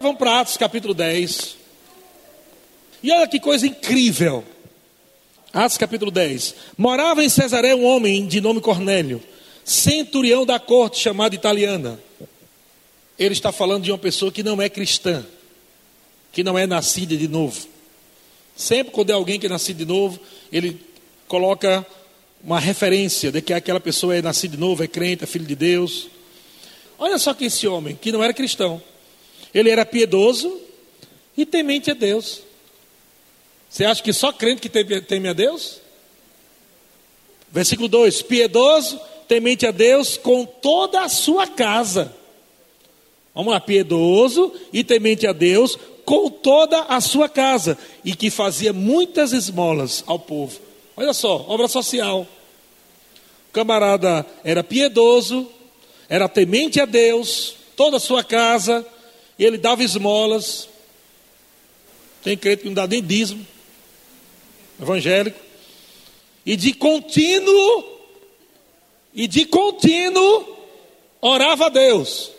Vamos para Atos capítulo 10. E olha que coisa incrível. Atos capítulo 10. Morava em Cesaré um homem de nome Cornélio, centurião da corte chamada italiana. Ele está falando de uma pessoa que não é cristã, que não é nascida de novo. Sempre quando é alguém que é nascido de novo, ele coloca uma referência de que aquela pessoa é nascida de novo, é crente, é filho de Deus. Olha só que esse homem, que não era cristão, ele era piedoso e temente a Deus. Você acha que só crente que teme a Deus? Versículo 2: Piedoso, temente a Deus com toda a sua casa. Vamos lá, piedoso e temente a Deus com toda a sua casa, e que fazia muitas esmolas ao povo. Olha só, obra social. O camarada era piedoso, era temente a Deus, toda a sua casa, e ele dava esmolas. Tem crente que não dá nem dízimo, evangélico. E de contínuo, e de contínuo, orava a Deus.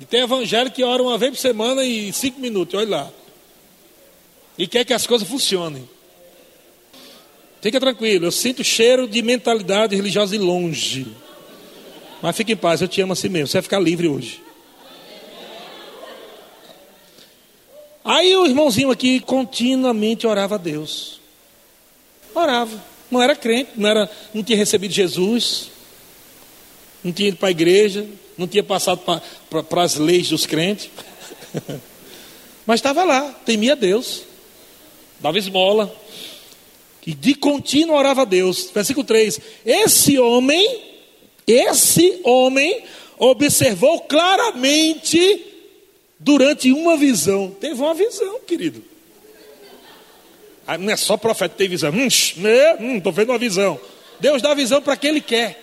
E tem evangélico que ora uma vez por semana e cinco minutos, olha lá. E quer que as coisas funcionem. Fica tranquilo, eu sinto cheiro de mentalidade religiosa de longe. Mas fique em paz, eu te amo assim mesmo. Você vai ficar livre hoje. Aí o irmãozinho aqui continuamente orava a Deus. Orava. Não era crente, não, era, não tinha recebido Jesus, não tinha ido para a igreja, não tinha passado para as leis dos crentes, mas estava lá, temia Deus, dava esmola, e de contínuo orava a Deus. Versículo 3: Esse homem, esse homem observou claramente durante uma visão. Teve uma visão, querido. Ah, não é só profeta tem visão. Hum, estou hum, vendo uma visão. Deus dá visão para quem Ele quer.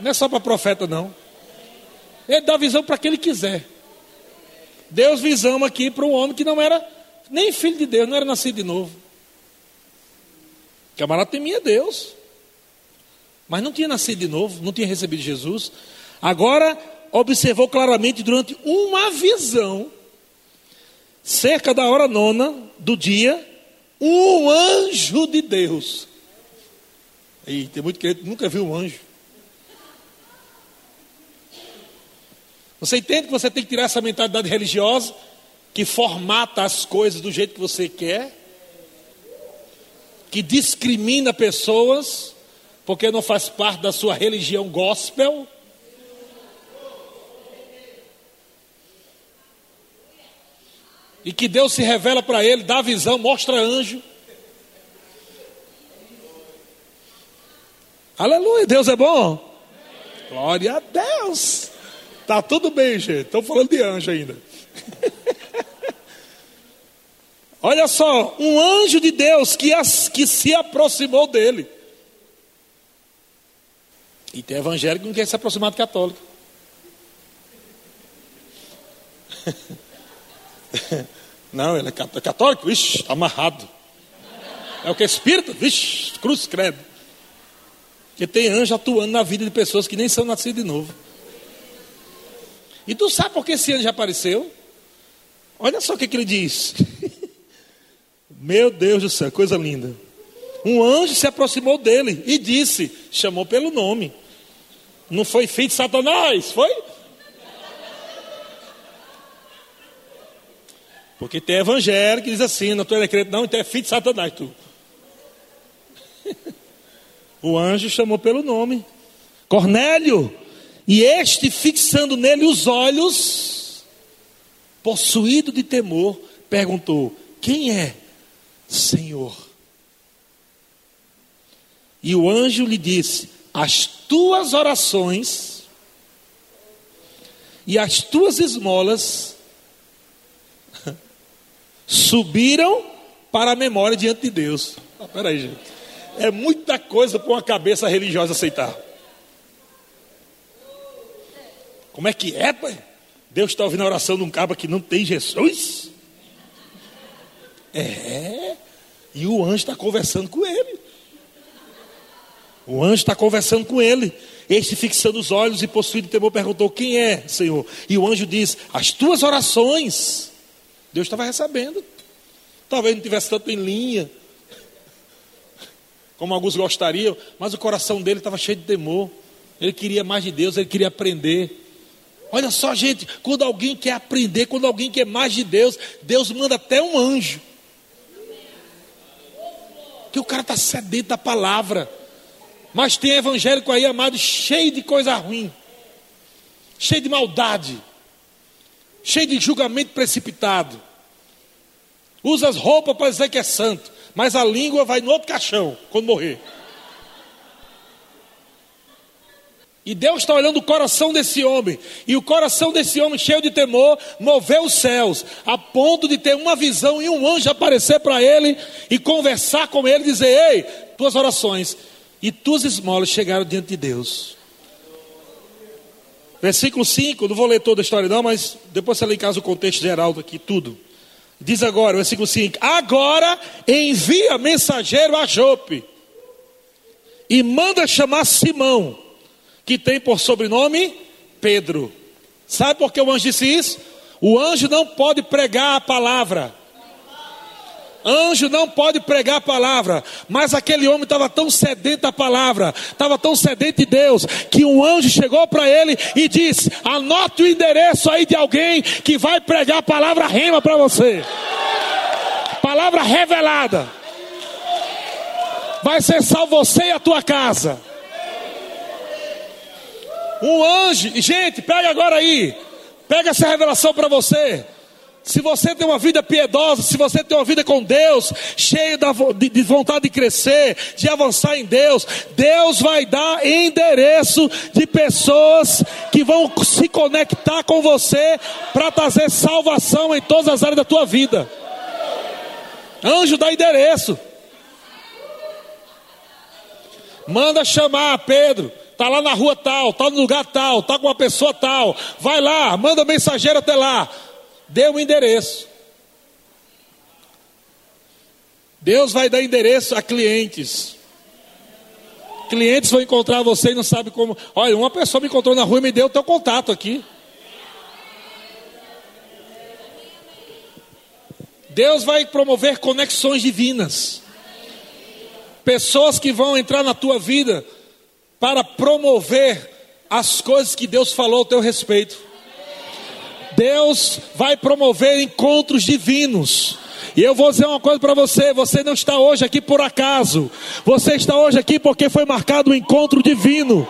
Não é só para profeta, não. Ele dá visão para quem ele quiser. Deus visão aqui para um homem que não era nem filho de Deus, não era nascido de novo. O camarada temia Deus, mas não tinha nascido de novo, não tinha recebido Jesus. Agora observou claramente durante uma visão, cerca da hora nona do dia, um anjo de Deus. E tem muito crente que nunca viu um anjo. Você entende que você tem que tirar essa mentalidade religiosa que formata as coisas do jeito que você quer, que discrimina pessoas porque não faz parte da sua religião gospel. E que Deus se revela para ele, dá visão, mostra anjo. Aleluia, Deus é bom. Glória a Deus. Tá tudo bem, gente. Estão falando de anjo ainda. Olha só, um anjo de Deus que, as, que se aproximou dele. E tem evangélico que não quer se aproximar do católico. Não, ele é católico? Ixi, está amarrado. É o que? Espírito? Vixe, cruz credo. Porque tem anjo atuando na vida de pessoas que nem são nascidas de novo. E tu sabe por que esse anjo apareceu? Olha só o que, que ele diz. Meu Deus do céu, coisa linda. Um anjo se aproximou dele e disse, chamou pelo nome. Não foi filho de Satanás, foi? Porque tem evangelho que diz assim, não tu é crente, não, então é filho de Satanás, tu. o anjo chamou pelo nome. Cornélio, e este, fixando nele os olhos, possuído de temor, perguntou: Quem é, Senhor? E o anjo lhe disse: As tuas orações e as tuas esmolas subiram para a memória diante de Deus. Ah, peraí, gente. É muita coisa para uma cabeça religiosa aceitar. Como é que é, pai? Deus está ouvindo a oração de um cabra que não tem Jesus? É. E o anjo está conversando com ele. O anjo está conversando com ele. Este, fixando os olhos e possuído temor, perguntou: Quem é, Senhor? E o anjo diz: As tuas orações. Deus estava recebendo. Talvez não tivesse tanto em linha, como alguns gostariam, mas o coração dele estava cheio de temor. Ele queria mais de Deus, ele queria aprender. Olha só, gente, quando alguém quer aprender, quando alguém quer mais de Deus, Deus manda até um anjo. Que o cara está sedento da palavra. Mas tem evangélico aí, amado, cheio de coisa ruim, cheio de maldade, cheio de julgamento precipitado. Usa as roupas para dizer que é santo, mas a língua vai no outro caixão quando morrer. E Deus está olhando o coração desse homem, e o coração desse homem, cheio de temor, moveu os céus, a ponto de ter uma visão e um anjo aparecer para ele e conversar com ele, dizer: Ei, tuas orações e tuas esmolas chegaram diante de Deus. Versículo 5, não vou ler toda a história não, mas depois você lê em casa o contexto geral aqui, tudo. Diz agora, versículo 5: Agora envia mensageiro a Jope e manda chamar Simão, que tem por sobrenome Pedro. Sabe por que o anjo disse isso? O anjo não pode pregar a palavra. Anjo não pode pregar a palavra, mas aquele homem estava tão sedento da palavra, estava tão sedento de Deus, que um anjo chegou para ele e disse: Anote o endereço aí de alguém que vai pregar a palavra rema para você. Palavra revelada. Vai ser salvo você e a tua casa. Um anjo, gente, pega agora aí. Pega essa revelação para você. Se você tem uma vida piedosa, se você tem uma vida com Deus, cheio de vontade de crescer, de avançar em Deus, Deus vai dar endereço de pessoas que vão se conectar com você para trazer salvação em todas as áreas da tua vida. Anjo dá endereço. Manda chamar Pedro. Está lá na rua tal, está no lugar tal, está com uma pessoa tal. Vai lá, manda mensageiro até lá. Dê o um endereço. Deus vai dar endereço a clientes. Clientes vão encontrar você e não sabe como. Olha, uma pessoa me encontrou na rua e me deu o teu contato aqui. Deus vai promover conexões divinas. Pessoas que vão entrar na tua vida para promover as coisas que Deus falou ao teu respeito. Deus vai promover encontros divinos. E eu vou dizer uma coisa para você: você não está hoje aqui por acaso, você está hoje aqui porque foi marcado um encontro divino,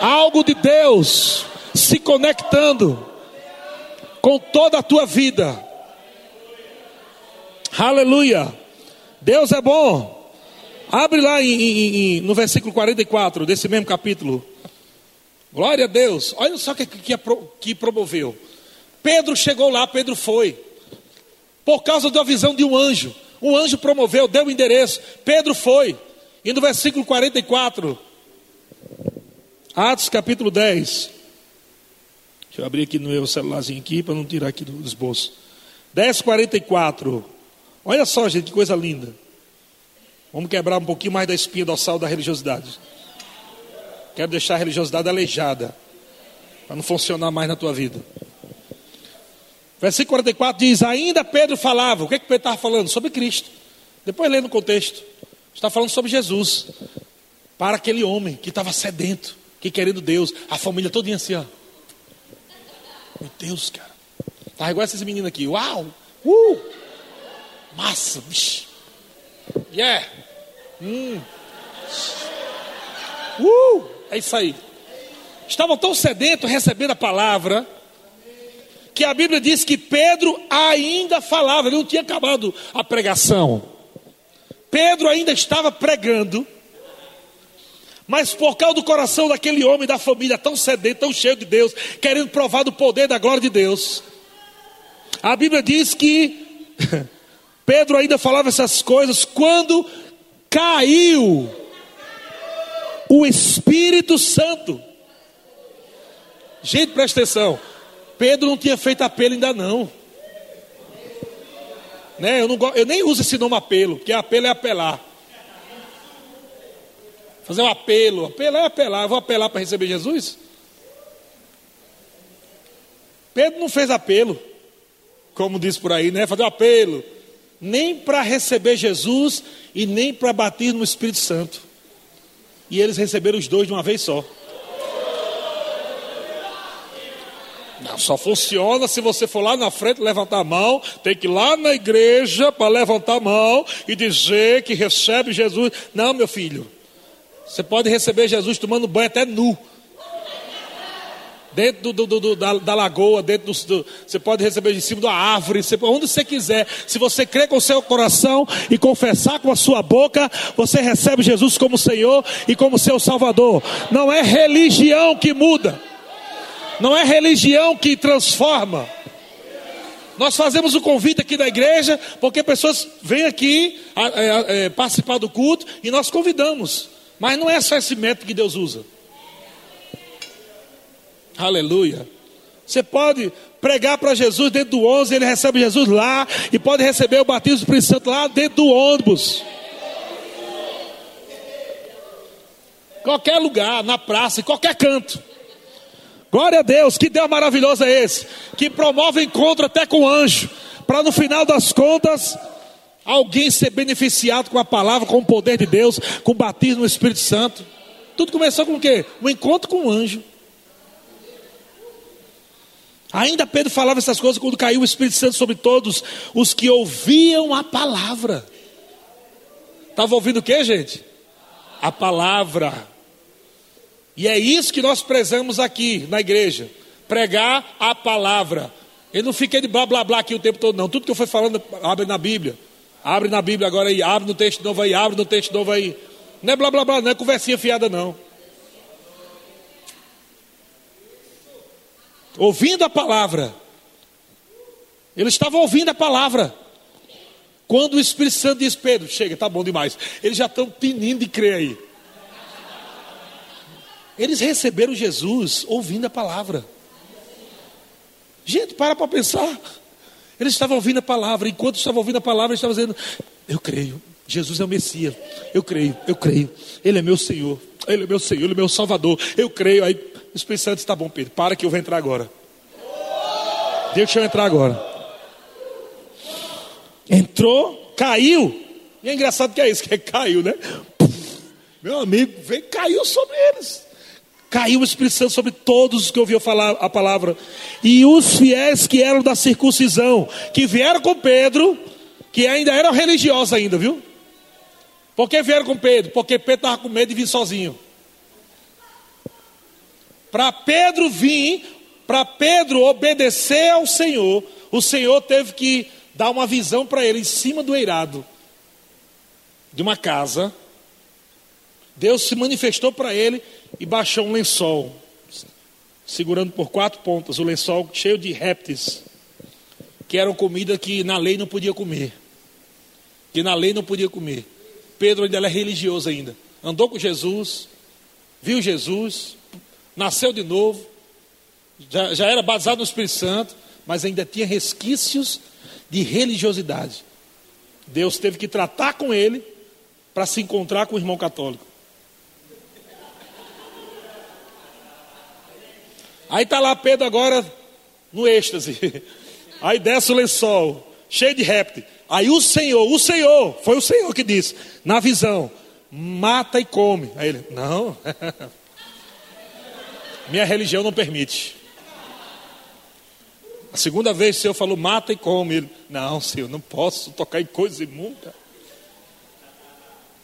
algo de Deus se conectando com toda a tua vida. Aleluia! Deus é bom. Abre lá em, em, em, no versículo 44 desse mesmo capítulo. Glória a Deus. Olha só o que, que, que promoveu. Pedro chegou lá, Pedro foi. Por causa da visão de um anjo. Um anjo promoveu, deu o endereço. Pedro foi. E no versículo 44, Atos capítulo 10. Deixa eu abrir aqui no meu celularzinho aqui para não tirar aqui do esboço. 10, 44. Olha só, gente, que coisa linda. Vamos quebrar um pouquinho mais da espinha dorsal da religiosidade. Quero deixar a religiosidade aleijada. Para não funcionar mais na tua vida. Versículo 44 diz: Ainda Pedro falava. O que, é que Pedro estava falando? Sobre Cristo. Depois lê no contexto. Está falando sobre Jesus. Para aquele homem que estava sedento, que querendo Deus. A família toda assim, ó. Meu Deus, cara. Tá igual esses meninos aqui. Uau! Uh! Massa, bicho. Yeah! Hum. Uh! É isso aí. Estavam tão sedentos recebendo a palavra que a Bíblia diz que Pedro ainda falava, ele não tinha acabado a pregação. Pedro ainda estava pregando, mas por causa do coração daquele homem da família tão sedento, tão cheio de Deus, querendo provar do poder da glória de Deus, a Bíblia diz que Pedro ainda falava essas coisas quando caiu o Espírito Santo. Gente, presta atenção. Pedro não tinha feito apelo ainda não. Né? Eu, não eu nem uso esse nome apelo, porque apelo é apelar. Fazer um apelo. Apelo é apelar. Eu vou apelar para receber Jesus? Pedro não fez apelo, como diz por aí, né? Fazer um apelo. Nem para receber Jesus e nem para bater no Espírito Santo. E eles receberam os dois de uma vez só. Não, só funciona se você for lá na frente levantar a mão. Tem que ir lá na igreja para levantar a mão e dizer que recebe Jesus. Não, meu filho. Você pode receber Jesus tomando banho até nu. Dentro do, do, do, da, da, lagoa, dentro do, Você pode receber de cima da árvore, você, onde você quiser. Se você crer com o seu coração e confessar com a sua boca, você recebe Jesus como Senhor e como seu Salvador. Não é religião que muda. Não é religião que transforma. Nós fazemos o convite aqui da igreja, porque pessoas vêm aqui a, a, a, participar do culto e nós convidamos. Mas não é só esse método que Deus usa. Aleluia. Você pode pregar para Jesus dentro do ônibus, ele recebe Jesus lá, e pode receber o batismo do Espírito Santo lá dentro do ônibus. Qualquer lugar, na praça, em qualquer canto. Glória a Deus, que Deus maravilhoso é esse, que promove encontro até com anjo, para no final das contas alguém ser beneficiado com a palavra, com o poder de Deus, com o batismo no Espírito Santo. Tudo começou com o quê? Um encontro com um anjo. Ainda Pedro falava essas coisas quando caiu o Espírito Santo sobre todos os que ouviam a palavra. Estava ouvindo o que, gente? A palavra. E é isso que nós prezamos aqui na igreja: pregar a palavra. Eu não fiquei de blá blá blá aqui o tempo todo, não. Tudo que eu fui falando, abre na Bíblia. Abre na Bíblia agora aí, abre no texto novo aí, abre no texto novo aí. Não é blá blá blá, não é conversinha fiada, não. Ouvindo a palavra. Ele estava ouvindo a palavra. Quando o Espírito Santo diz, Pedro, chega, tá bom demais. Eles já estão tinindo de crer aí. Eles receberam Jesus ouvindo a palavra. Gente, para para pensar. Eles estavam ouvindo a palavra, enquanto estavam ouvindo a palavra, eles estavam dizendo: Eu creio, Jesus é o Messias. Eu creio, eu creio. Ele é meu Senhor, Ele é meu Senhor, Ele é meu Salvador. Eu creio. Aí o Espírito Santo está bom, Pedro, para que eu vou entrar agora. Deixa eu entrar agora. Entrou, caiu. E é engraçado que é isso, que é caiu, né? Meu amigo, veio, caiu sobre eles. Caiu o Espírito Santo sobre todos os que ouviam falar a palavra. E os fiéis que eram da circuncisão, que vieram com Pedro, que ainda eram religiosos ainda, viu? Por que vieram com Pedro? Porque Pedro estava com medo de vir sozinho. Para Pedro vir, para Pedro obedecer ao Senhor, o Senhor teve que dar uma visão para ele em cima do eirado de uma casa. Deus se manifestou para ele e baixou um lençol, segurando por quatro pontas, o lençol cheio de répteis, que eram comida que na lei não podia comer. Que na lei não podia comer. Pedro ainda era religioso ainda. Andou com Jesus, viu Jesus, nasceu de novo, já, já era batizado no Espírito Santo, mas ainda tinha resquícios de religiosidade. Deus teve que tratar com ele para se encontrar com o irmão católico. Aí está lá Pedro agora no êxtase. Aí desce o lençol, cheio de réptil. Aí o Senhor, o Senhor, foi o Senhor que disse, na visão, mata e come. Aí ele, não, minha religião não permite. A segunda vez o Senhor falou, mata e come. Ele, não, Senhor, não posso tocar em coisa imunda.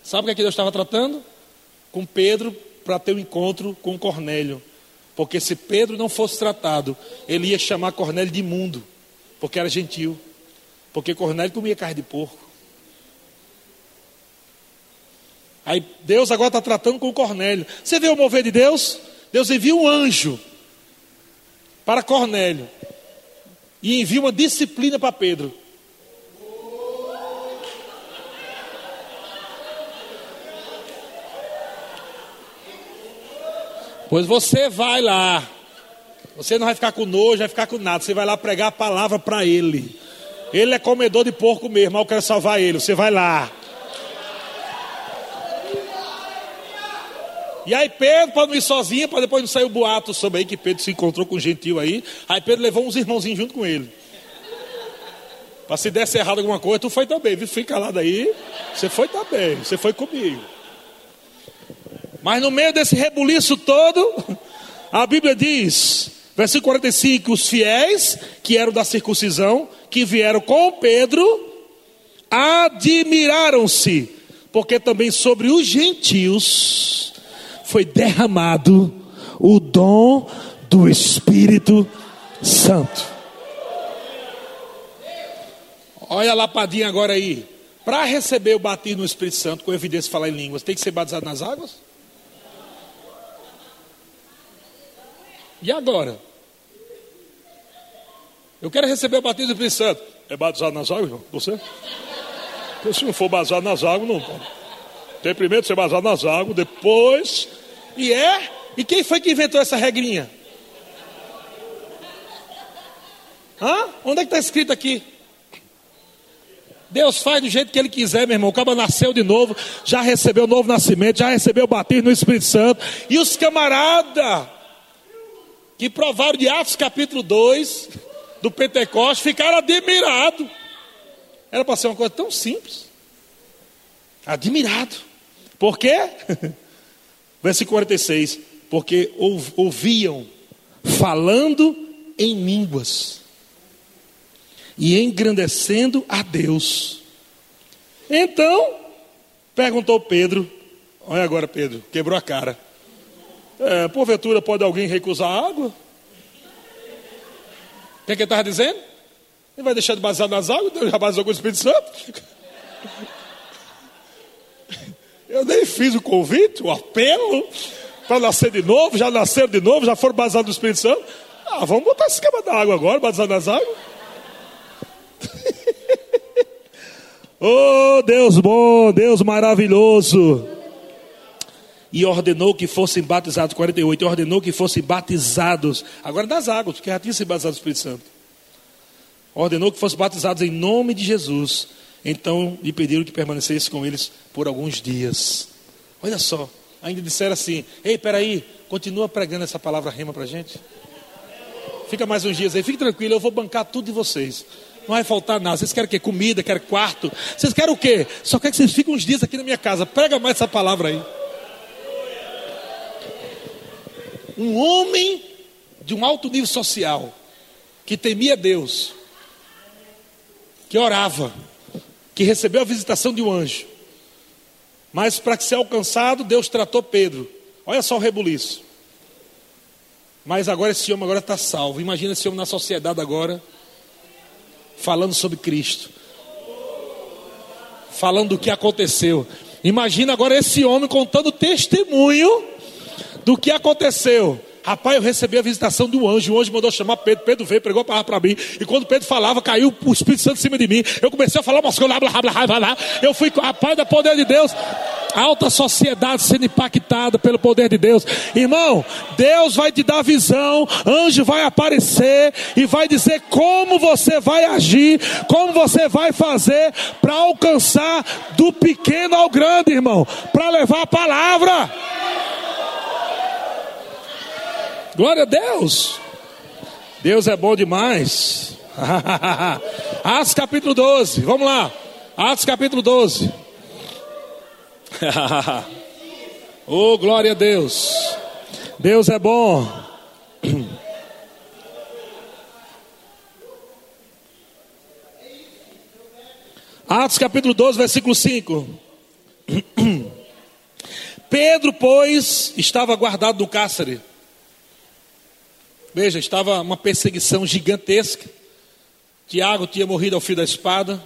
Sabe o que, é que Deus estava tratando? Com Pedro para ter um encontro com Cornélio. Porque se Pedro não fosse tratado, ele ia chamar Cornélio de imundo, porque era gentil. Porque Cornélio comia carne de porco. Aí Deus agora está tratando com Cornélio. Você vê o mover de Deus? Deus envia um anjo para Cornélio e envia uma disciplina para Pedro. Pois você vai lá. Você não vai ficar com nojo, vai ficar com nada. Você vai lá pregar a palavra para ele. Ele é comedor de porco mesmo, mas eu quero salvar ele. Você vai lá. E aí Pedro, para não ir sozinho, para depois não sair o boato sobre aí que Pedro se encontrou com um gentil aí. Aí Pedro levou uns irmãozinhos junto com ele. Para se desse errado alguma coisa, tu foi também, viu? Fica calado aí. Você foi também, você foi comigo. Mas no meio desse rebuliço todo, a Bíblia diz, versículo 45, os fiéis que eram da circuncisão, que vieram com Pedro, admiraram-se, porque também sobre os gentios foi derramado o dom do Espírito Santo. Olha a lapadinha agora aí. Para receber o batismo no Espírito Santo, com evidência falar em línguas, tem que ser batizado nas águas? E agora? Eu quero receber o batismo do Espírito Santo. É batizado nas águas, irmão? Você? Porque se não for batizado nas águas, não. Tem primeiro que ser batizado nas águas, depois. E é? E quem foi que inventou essa regrinha? Hã? Onde é que está escrito aqui? Deus faz do jeito que Ele quiser, meu irmão. O cara nasceu de novo, já recebeu o novo nascimento, já recebeu o batismo no Espírito Santo. E os camaradas que provaram de Atos capítulo 2 do Pentecoste ficaram admirados. Era para ser uma coisa tão simples. Admirado. Por quê? Versículo 46. Porque ouviam falando em línguas e engrandecendo a Deus. Então, perguntou Pedro, olha agora Pedro, quebrou a cara. É, porventura pode alguém recusar água? O que, é que ele estava dizendo? Ele vai deixar de basear nas águas? Deus já baseou com o Espírito Santo? Eu nem fiz o convite, o apelo para nascer de novo, já nasceram de novo, já foram baseados no Espírito Santo. Ah, vamos botar esse esquema da água agora, baseado nas águas. oh, Deus bom, Deus maravilhoso. E ordenou que fossem batizados, 48, e ordenou que fossem batizados, agora das águas, porque já tinha sido batizado no Espírito Santo. Ordenou que fossem batizados em nome de Jesus. Então lhe pediram que permanecesse com eles por alguns dias. Olha só, ainda disseram assim: Ei, peraí, continua pregando essa palavra rema para gente. Fica mais uns dias aí, fique tranquilo, eu vou bancar tudo de vocês. Não vai faltar nada. Vocês querem o quê? Comida, querem quarto? Vocês querem o quê? Só quer que vocês fiquem uns dias aqui na minha casa. Prega mais essa palavra aí. Um homem de um alto nível social, que temia Deus, que orava, que recebeu a visitação de um anjo. Mas para ser alcançado, Deus tratou Pedro. Olha só o rebuliço. Mas agora esse homem agora está salvo. Imagina esse homem na sociedade agora falando sobre Cristo, falando do que aconteceu. Imagina agora esse homem contando testemunho do que aconteceu. Rapaz, eu recebi a visitação um anjo. O anjo mandou chamar Pedro. Pedro veio, pregou a palavra para mim. E quando Pedro falava, caiu o Espírito Santo em cima de mim. Eu comecei a falar umas coisas, blá, blá, blá, blá. Eu fui, rapaz, da poder de Deus. Alta sociedade sendo impactada pelo poder de Deus. Irmão, Deus vai te dar visão. Anjo vai aparecer e vai dizer como você vai agir, como você vai fazer para alcançar do pequeno ao grande, irmão. Para levar a palavra. Glória a Deus. Deus é bom demais. Atos capítulo 12. Vamos lá. Atos capítulo 12. oh, glória a Deus. Deus é bom. Atos capítulo 12, versículo 5. Pedro, pois, estava guardado no cárcere Veja, estava uma perseguição gigantesca. Tiago tinha morrido ao fio da espada.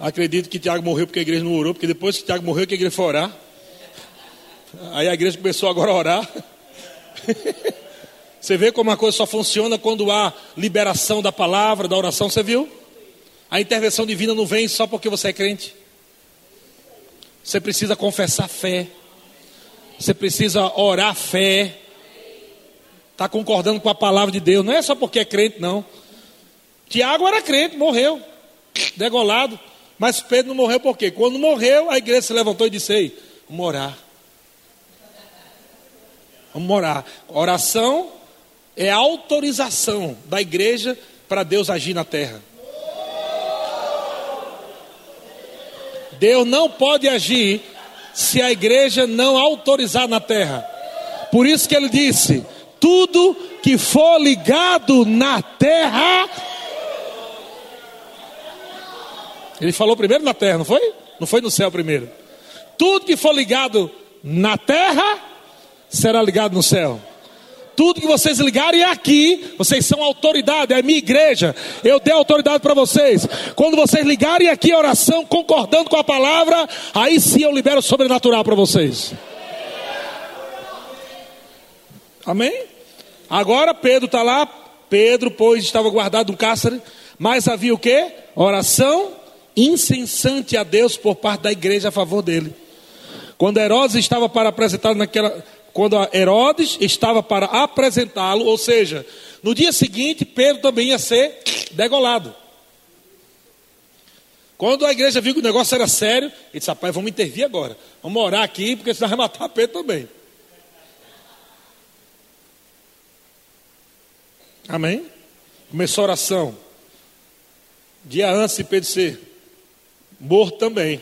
Acredito que Tiago morreu porque a igreja não orou, porque depois que Tiago morreu, que a igreja foi orar. Aí a igreja começou agora a orar. Você vê como a coisa só funciona quando há liberação da palavra, da oração, você viu? A intervenção divina não vem só porque você é crente. Você precisa confessar fé. Você precisa orar fé está concordando com a palavra de Deus. Não é só porque é crente, não. Tiago era crente, morreu, degolado. Mas Pedro não morreu por quê? Quando morreu, a igreja se levantou e disse: Ei, vamos orar. Vamos orar. Oração é autorização da igreja para Deus agir na terra. Deus não pode agir se a igreja não autorizar na terra. Por isso que ele disse: tudo que for ligado na terra. Ele falou primeiro na terra, não foi? Não foi no céu primeiro. Tudo que for ligado na terra será ligado no céu. Tudo que vocês ligarem aqui, vocês são autoridade, é minha igreja. Eu dei autoridade para vocês. Quando vocês ligarem aqui a oração, concordando com a palavra, aí sim eu libero o sobrenatural para vocês. Amém? Agora Pedro está lá. Pedro, pois, estava guardado no cárcere. Mas havia o que? Oração incessante a Deus por parte da igreja a favor dele. Quando Herodes estava para apresentá-lo naquela. Quando Herodes estava para apresentá-lo, ou seja, no dia seguinte, Pedro também ia ser degolado. Quando a igreja viu que o negócio era sério, ele disse: Rapaz, vamos intervir agora. Vamos orar aqui, porque senão vai matar Pedro também. Amém? Começou a oração. Dia antes de Pedro ser morto também.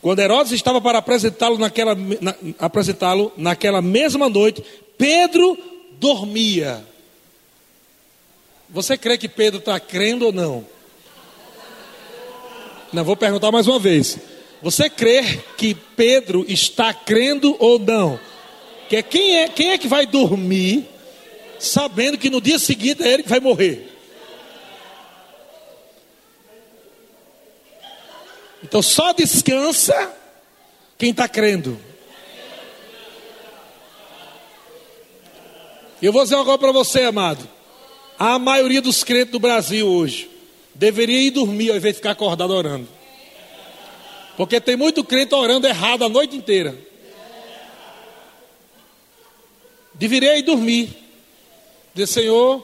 Quando Herodes estava para apresentá-lo naquela, na, apresentá-lo naquela mesma noite, Pedro dormia. Você crê que Pedro está crendo ou não? Não, vou perguntar mais uma vez. Você crê que Pedro está crendo ou não? Que quem é, quem é que vai dormir sabendo que no dia seguinte é ele que vai morrer? Então só descansa quem está crendo. Eu vou dizer agora para você, amado. A maioria dos crentes do Brasil hoje deveria ir dormir ao invés de ficar acordado orando. Porque tem muito crente orando errado a noite inteira. Deveria ir dormir. Dizer, Senhor,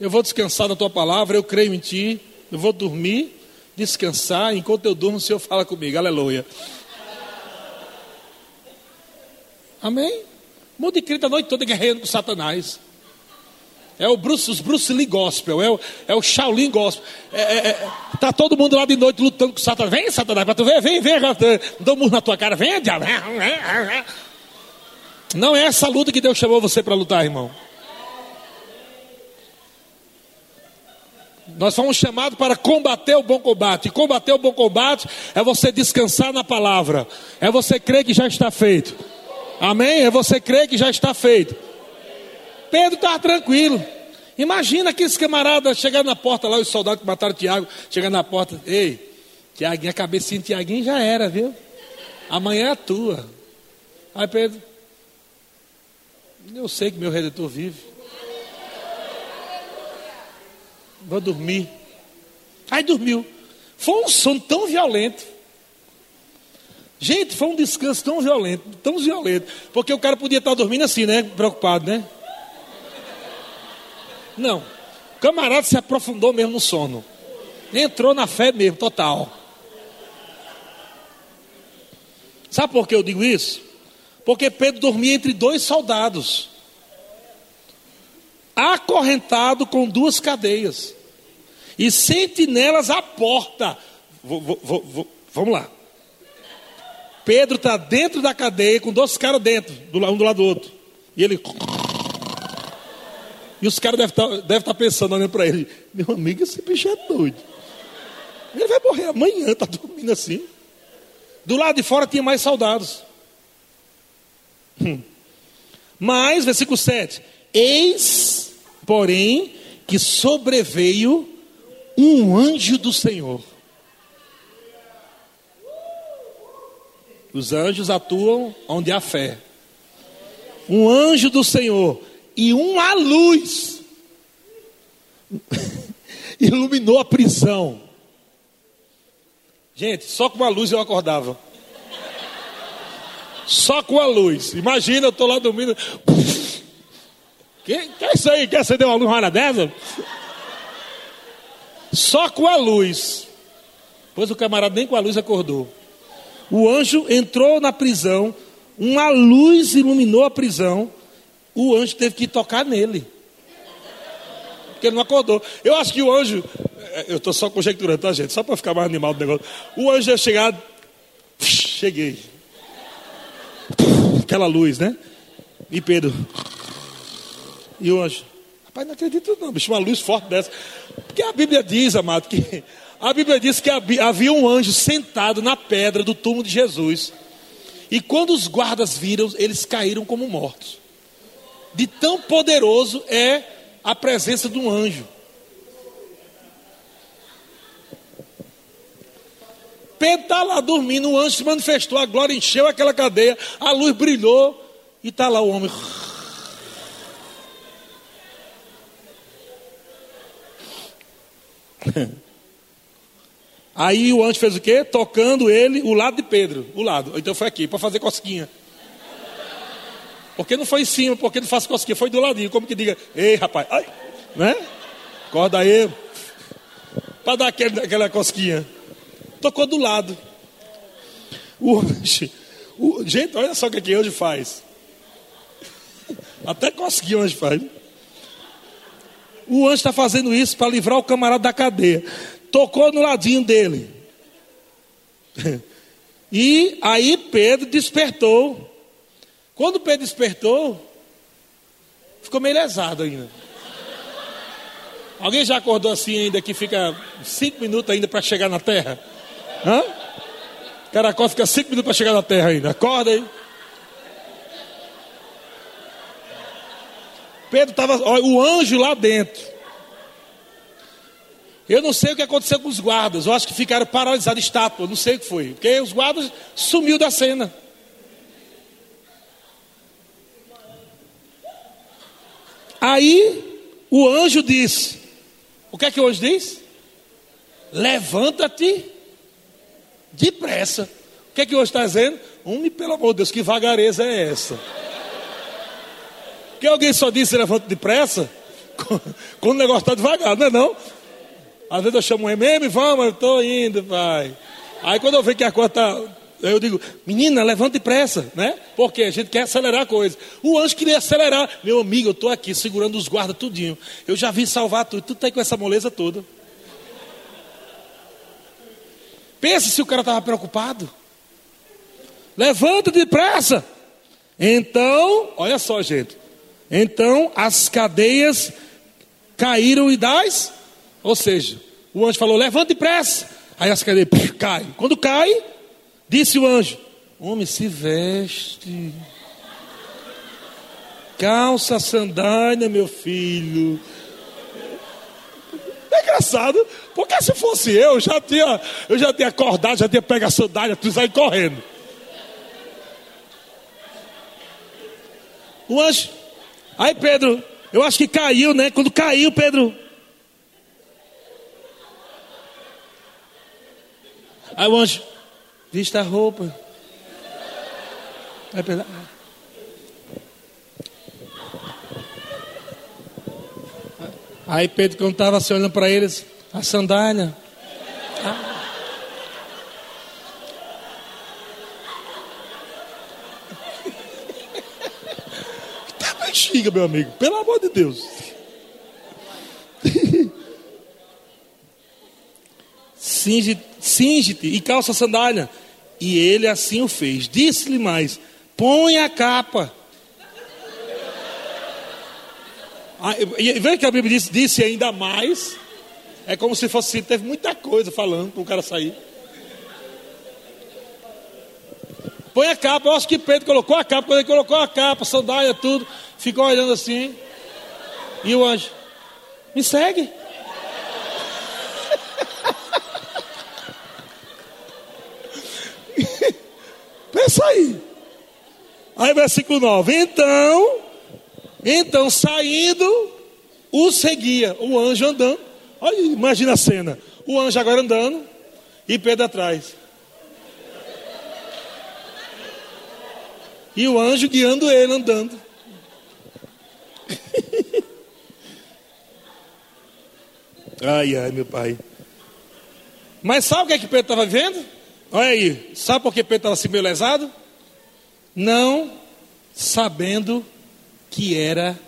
eu vou descansar na tua palavra, eu creio em ti, eu vou dormir descansar, enquanto eu durmo, o Senhor fala comigo, aleluia. Amém? Um monte de crente a noite toda guerreando com Satanás. É o Bruce, os Bruce Lee Gospel, é o, é o Shaolin Gospel. É, é, é, tá todo mundo lá de noite lutando com Satanás. Vem, Satanás, para tu ver, vem, vem, dou um murro na tua cara, vem, diabo. Não é essa luta que Deus chamou você para lutar, irmão. Nós fomos chamados para combater o bom combate. E combater o bom combate é você descansar na palavra. É você crer que já está feito. Amém? É você crer que já está feito. Pedro estava tranquilo. Imagina aqueles camaradas chegando na porta lá, os soldados que mataram Tiago, chegando na porta. Ei, Tiaguinho, a cabecinha de Tiaguinho já era, viu? Amanhã é a tua. Aí Pedro, eu sei que meu redentor vive. Vou dormir. Aí dormiu. Foi um sono tão violento. Gente, foi um descanso tão violento, tão violento. Porque o cara podia estar dormindo assim, né? Preocupado, né? Não. O camarada se aprofundou mesmo no sono. Entrou na fé mesmo, total. Sabe por que eu digo isso? Porque Pedro dormia entre dois soldados acorrentado com duas cadeias, e sentinelas à porta. Vou, vou, vou, vamos lá. Pedro está dentro da cadeia com dois caras dentro, um do lado do outro. E ele. E os caras devem estar tá, deve tá pensando, olhando para ele: Meu amigo, esse bicho é doido. Ele vai morrer amanhã, está dormindo assim. Do lado de fora tinha mais soldados. Hum. Mas, versículo 7: Eis Porém, que sobreveio um anjo do Senhor. Os anjos atuam onde há fé. Um anjo do Senhor e uma luz iluminou a prisão. Gente, só com uma luz eu acordava. Só com a luz. Imagina, eu estou lá dormindo. Que, que é isso aí? Quer acender uma luz na dessa? Só com a luz. Pois o camarada nem com a luz acordou. O anjo entrou na prisão uma luz iluminou a prisão, o anjo teve que tocar nele. Porque ele não acordou. Eu acho que o anjo, é, eu estou só conjecturando, tá, gente? Só para ficar mais animal do negócio. O anjo ia chegar, cheguei. Aquela luz, né? E Pedro. E o anjo. Rapaz, não acredito não, bicho, uma luz forte dessa. Porque a Bíblia diz, amado, que a Bíblia diz que havia um anjo sentado na pedra do túmulo de Jesus. E quando os guardas viram, eles caíram como mortos. De tão poderoso é a presença de um anjo. Pedro está lá dormindo, o anjo se manifestou, a glória encheu aquela cadeia, a luz brilhou, e está lá o homem. Aí o anjo fez o quê? Tocando ele, o lado de Pedro, o lado. Então foi aqui, para fazer cosquinha. Porque não foi em cima, porque não faz cosquinha, foi do ladinho, como que diga, ei rapaz, ai, né? Acorda aí, para dar aquele, aquela cosquinha. Tocou do lado. O anjo, o, gente, olha só o que, que hoje faz. Até cosquinha hoje faz. O anjo está fazendo isso para livrar o camarada da cadeia tocou no ladinho dele. E aí Pedro despertou. Quando Pedro despertou, ficou meio lesado ainda. Alguém já acordou assim ainda que fica cinco minutos ainda para chegar na terra? Hã? Caracol fica cinco minutos para chegar na terra ainda. Acorda aí. Pedro estava, o anjo lá dentro. Eu não sei o que aconteceu com os guardas. Eu acho que ficaram paralisados, estátua. Não sei o que foi. Porque os guardas sumiu da cena. Aí o anjo disse: O que é que o anjo diz? Levanta-te depressa. O que é que o anjo está dizendo? Homem, pelo amor de Deus, que vagareza é essa? Que alguém só disse levanta depressa? Quando o negócio está devagar, não é não? Às vezes eu chamo um MM, vamos, eu estou indo, pai. Aí quando eu vejo que a coisa está. Eu digo, menina, levanta depressa, né? Porque a gente quer acelerar a coisa. O anjo queria acelerar. Meu amigo, eu estou aqui segurando os guardas tudinho. Eu já vi salvar tudo. Tu está aí com essa moleza toda. Pensa se o cara estava preocupado. Levanta depressa. Então, olha só, gente. Então as cadeias caíram e das ou seja, o anjo falou: levante depressa. Aí as cadeias cai. Quando cai, disse o anjo: Homem, se veste. Calça, sandália, meu filho. É engraçado, porque se fosse eu, já tinha, eu já tinha acordado, já tinha pego a sandália, tu sair correndo. O anjo, aí Pedro, eu acho que caiu, né? Quando caiu, Pedro, Aí o anjo, vista a roupa. Aí Pedro, quando estava se olhando para eles, a sandália. Ah. Bexiga, meu amigo, pelo amor de Deus. Cinge cinge-te e calça a sandália. E ele assim o fez. Disse-lhe mais: põe a capa. Ah, e veja que a Bíblia disse, disse ainda mais. É como se fosse, teve muita coisa falando para o cara sair. Põe a capa, eu acho que Pedro colocou a capa, quando ele colocou a capa, sandália, tudo, ficou olhando assim. E o anjo, me segue. Pensa aí. Aí versículo 9. Então, então saindo, o seguia, o anjo andando. Olha, imagina a cena. O anjo agora andando e Pedro atrás. E o anjo guiando ele andando. ai, ai, meu pai. Mas sabe o que é que Pedro estava vendo? Olha aí, sabe por que Pedro estava assim meio lesado? não sabendo que era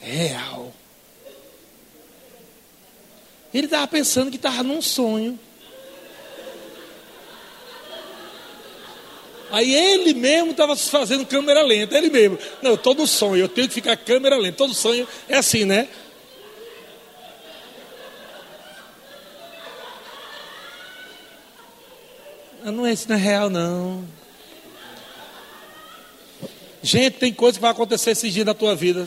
real. Ele estava pensando que estava num sonho. Aí ele mesmo estava fazendo câmera lenta, ele mesmo. Não, todo sonho, eu tenho que ficar câmera lenta. Todo sonho é assim, né? Não é isso, não é real, não. Gente, tem coisa que vai acontecer esses dias na tua vida.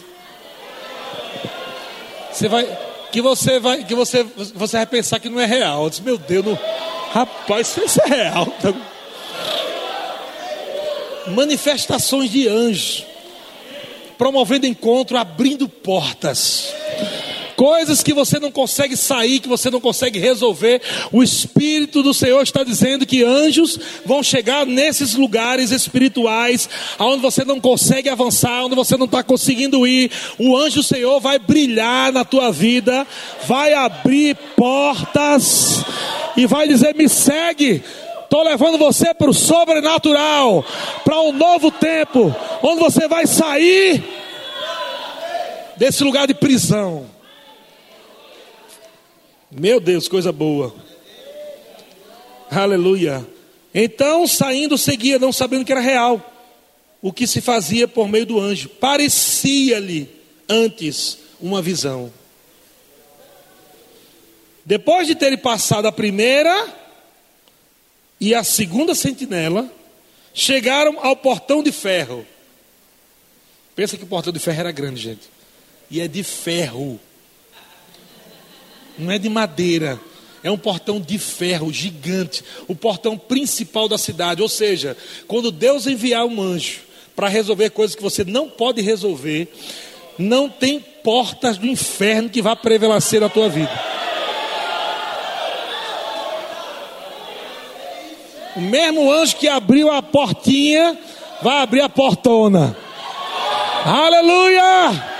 Você vai, que você vai, que você, você vai pensar que não é real. Eu disse, meu Deus, não, rapaz, isso é real. Manifestações de anjos, promovendo encontro, abrindo portas coisas que você não consegue sair, que você não consegue resolver, o Espírito do Senhor está dizendo que anjos vão chegar nesses lugares espirituais, onde você não consegue avançar, onde você não está conseguindo ir. O anjo do Senhor vai brilhar na tua vida, vai abrir portas e vai dizer: me segue. Estou levando você para o sobrenatural, para um novo tempo, onde você vai sair desse lugar de prisão. Meu Deus, coisa boa. Aleluia. Então, saindo, seguia, não sabendo que era real, o que se fazia por meio do anjo. Parecia-lhe antes uma visão. Depois de terem passado a primeira e a segunda sentinela, chegaram ao portão de ferro. Pensa que o portão de ferro era grande, gente. E é de ferro não é de madeira, é um portão de ferro gigante, o portão principal da cidade. Ou seja, quando Deus enviar um anjo para resolver coisas que você não pode resolver, não tem portas do inferno que vá prevalecer a tua vida. O mesmo anjo que abriu a portinha, vai abrir a portona. Aleluia!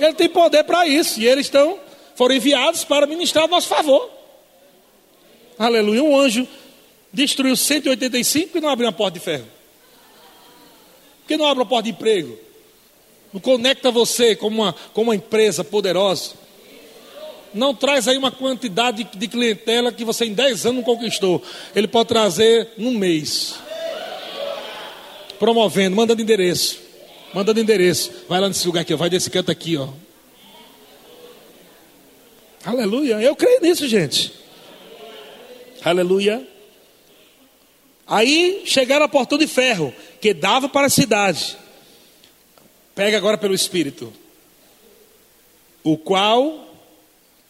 Ele tem poder para isso. E eles estão, foram enviados para ministrar a nosso favor. Aleluia. Um anjo destruiu 185 e não abriu uma porta de ferro. Por que não abre uma porta de emprego? Não conecta você com uma, com uma empresa poderosa. Não traz aí uma quantidade de clientela que você em 10 anos não conquistou. Ele pode trazer num mês. Promovendo, mandando endereço. Mandando endereço. Vai lá nesse lugar aqui, vai desse canto aqui, ó. Aleluia. Eu creio nisso, gente. Aleluia. Aí chegaram a portão de ferro, que dava para a cidade. Pega agora pelo Espírito. O qual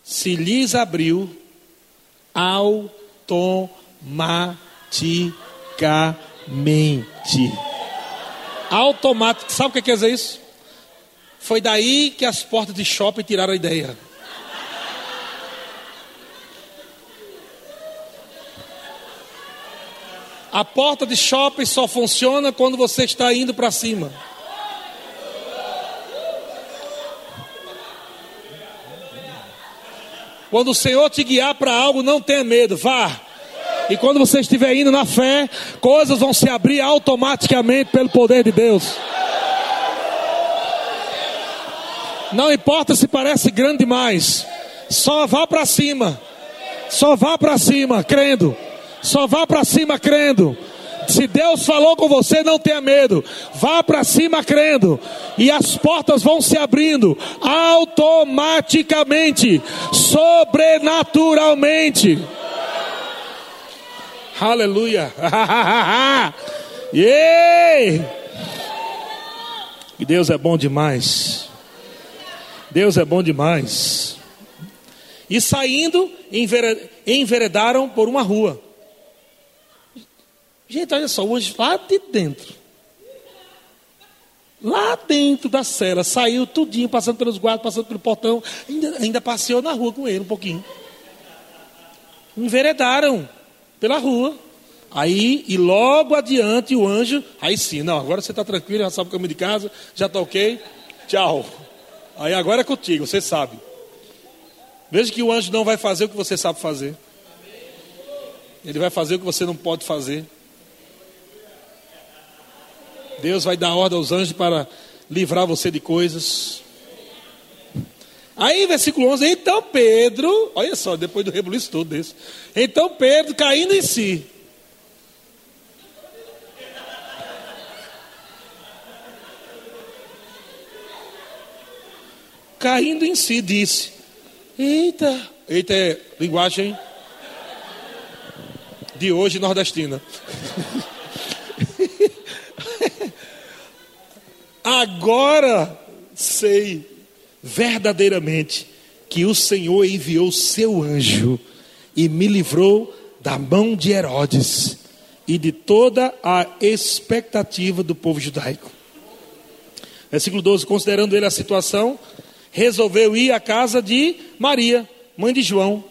se lhes abriu automaticamente automático. Sabe o que quer dizer isso? Foi daí que as portas de shopping tiraram a ideia. A porta de shopping só funciona quando você está indo para cima. Quando o Senhor te guiar para algo, não tenha medo, vá. E quando você estiver indo na fé, coisas vão se abrir automaticamente pelo poder de Deus. Não importa se parece grande demais, só vá para cima. Só vá para cima, crendo. Só vá para cima crendo. Se Deus falou com você, não tenha medo. Vá para cima crendo. E as portas vão se abrindo automaticamente, sobrenaturalmente. Aleluia. yeah! E Deus é bom demais. Deus é bom demais. E saindo, enveredaram por uma rua. Gente, olha só, hoje lá de dentro. Lá dentro da cela, saiu tudinho, passando pelos guardas, passando pelo portão, ainda, ainda passeou na rua com ele um pouquinho. Enveredaram pela rua. Aí, e logo adiante o anjo, aí sim, não, agora você está tranquilo, já sabe o caminho de casa, já está ok, tchau. Aí agora é contigo, você sabe. Veja que o anjo não vai fazer o que você sabe fazer. Ele vai fazer o que você não pode fazer. Deus vai dar ordem aos anjos para livrar você de coisas. Aí, versículo 11: Então Pedro, olha só, depois do rebuliço todo desse. Então Pedro, caindo em si, caindo em si, disse: Eita, eita é linguagem de hoje nordestina. Agora sei verdadeiramente que o Senhor enviou seu anjo e me livrou da mão de Herodes e de toda a expectativa do povo judaico. Versículo 12: Considerando ele a situação, resolveu ir à casa de Maria, mãe de João,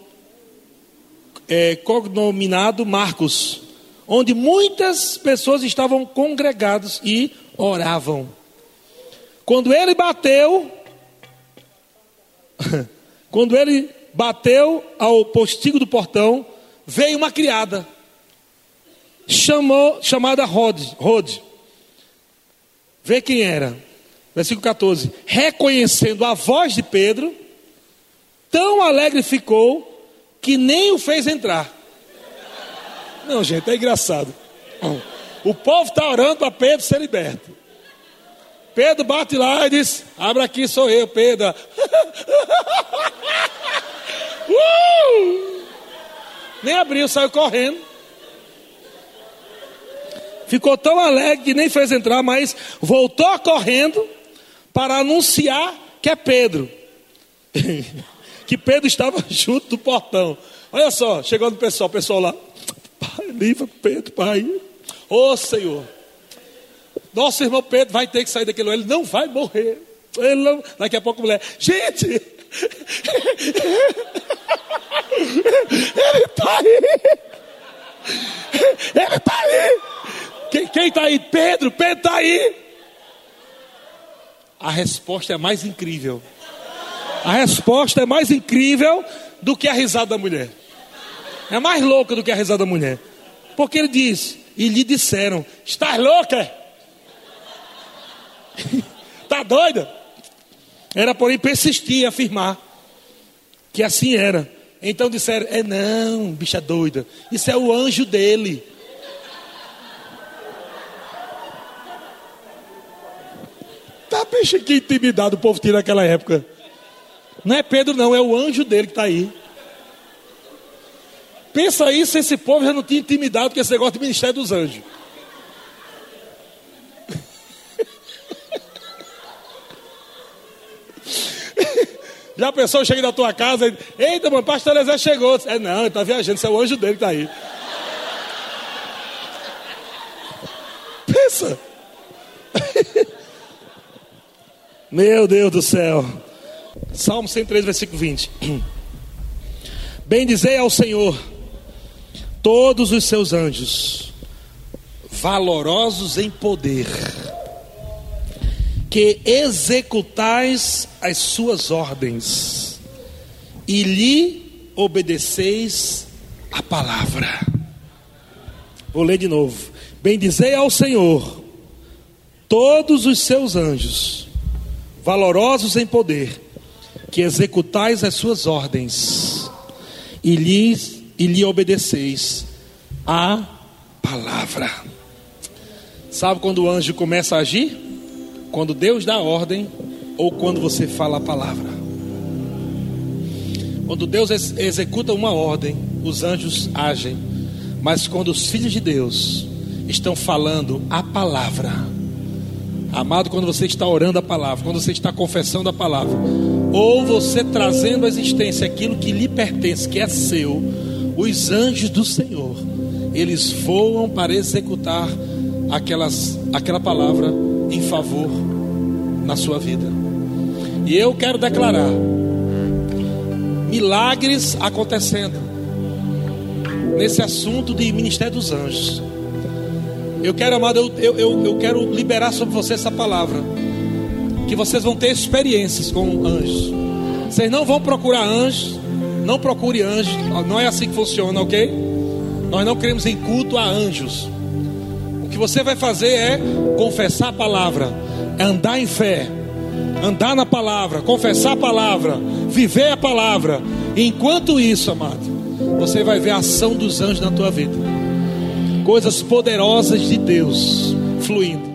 é, cognominado Marcos, onde muitas pessoas estavam congregadas e oravam. Quando ele bateu, quando ele bateu ao postigo do portão, veio uma criada, chamou, chamada Rod, Rod. Vê quem era. Versículo 14. Reconhecendo a voz de Pedro, tão alegre ficou que nem o fez entrar. Não, gente, é engraçado. O povo está orando para Pedro ser liberto. Pedro bate lá e diz: Abra aqui, sou eu, Pedro. uh! Nem abriu, saiu correndo. Ficou tão alegre que nem fez entrar, mas voltou correndo para anunciar que é Pedro. que Pedro estava junto do portão. Olha só, chegando o pessoal, o pessoal lá. Pai, livra Pedro, pai. Ô oh, Senhor. Nosso irmão Pedro vai ter que sair daquele ele não vai morrer. Ele não... Daqui a pouco a mulher, gente, ele está aí. Ele está aí. Quem está aí? Pedro, Pedro está aí. A resposta é mais incrível. A resposta é mais incrível do que a risada da mulher. É mais louca do que a risada da mulher. Porque ele diz: E lhe disseram: Estás louca? Está doida? Era, porém, persistir em afirmar que assim era. Então disseram: É não, bicha doida. Isso é o anjo dele. Tá, bicha, que intimidade o povo tinha naquela época. Não é Pedro, não, é o anjo dele que está aí. Pensa aí se esse povo já não tinha intimidade com esse negócio do ministério dos anjos. A pessoa chega na tua casa e eita, mano, pastor Elezé chegou. É não, ele está viajando, isso é o anjo dele que está aí. Pensa. Meu Deus do céu. Salmo 103, versículo 20. Bendizei ao Senhor todos os seus anjos, valorosos em poder que executais as suas ordens e lhe obedeceis a palavra. Vou ler de novo. Bendizei ao Senhor todos os seus anjos, valorosos em poder, que executais as suas ordens e lhe, e lhe obedeceis a palavra. Sabe quando o anjo começa a agir? Quando Deus dá ordem ou quando você fala a palavra. Quando Deus ex executa uma ordem, os anjos agem. Mas quando os filhos de Deus estão falando a palavra, amado, quando você está orando a palavra, quando você está confessando a palavra, ou você trazendo à existência aquilo que lhe pertence, que é seu, os anjos do Senhor, eles voam para executar aquelas, aquela palavra em favor na sua vida. E eu quero declarar milagres acontecendo nesse assunto de ministério dos anjos. Eu quero, amado, eu, eu, eu quero liberar sobre você essa palavra. Que vocês vão ter experiências com anjos. Vocês não vão procurar anjos. Não procure anjos. Não é assim que funciona, ok? Nós não queremos em culto a anjos você vai fazer é confessar a palavra, é andar em fé, andar na palavra, confessar a palavra, viver a palavra. E enquanto isso, amado, você vai ver a ação dos anjos na tua vida, coisas poderosas de Deus fluindo.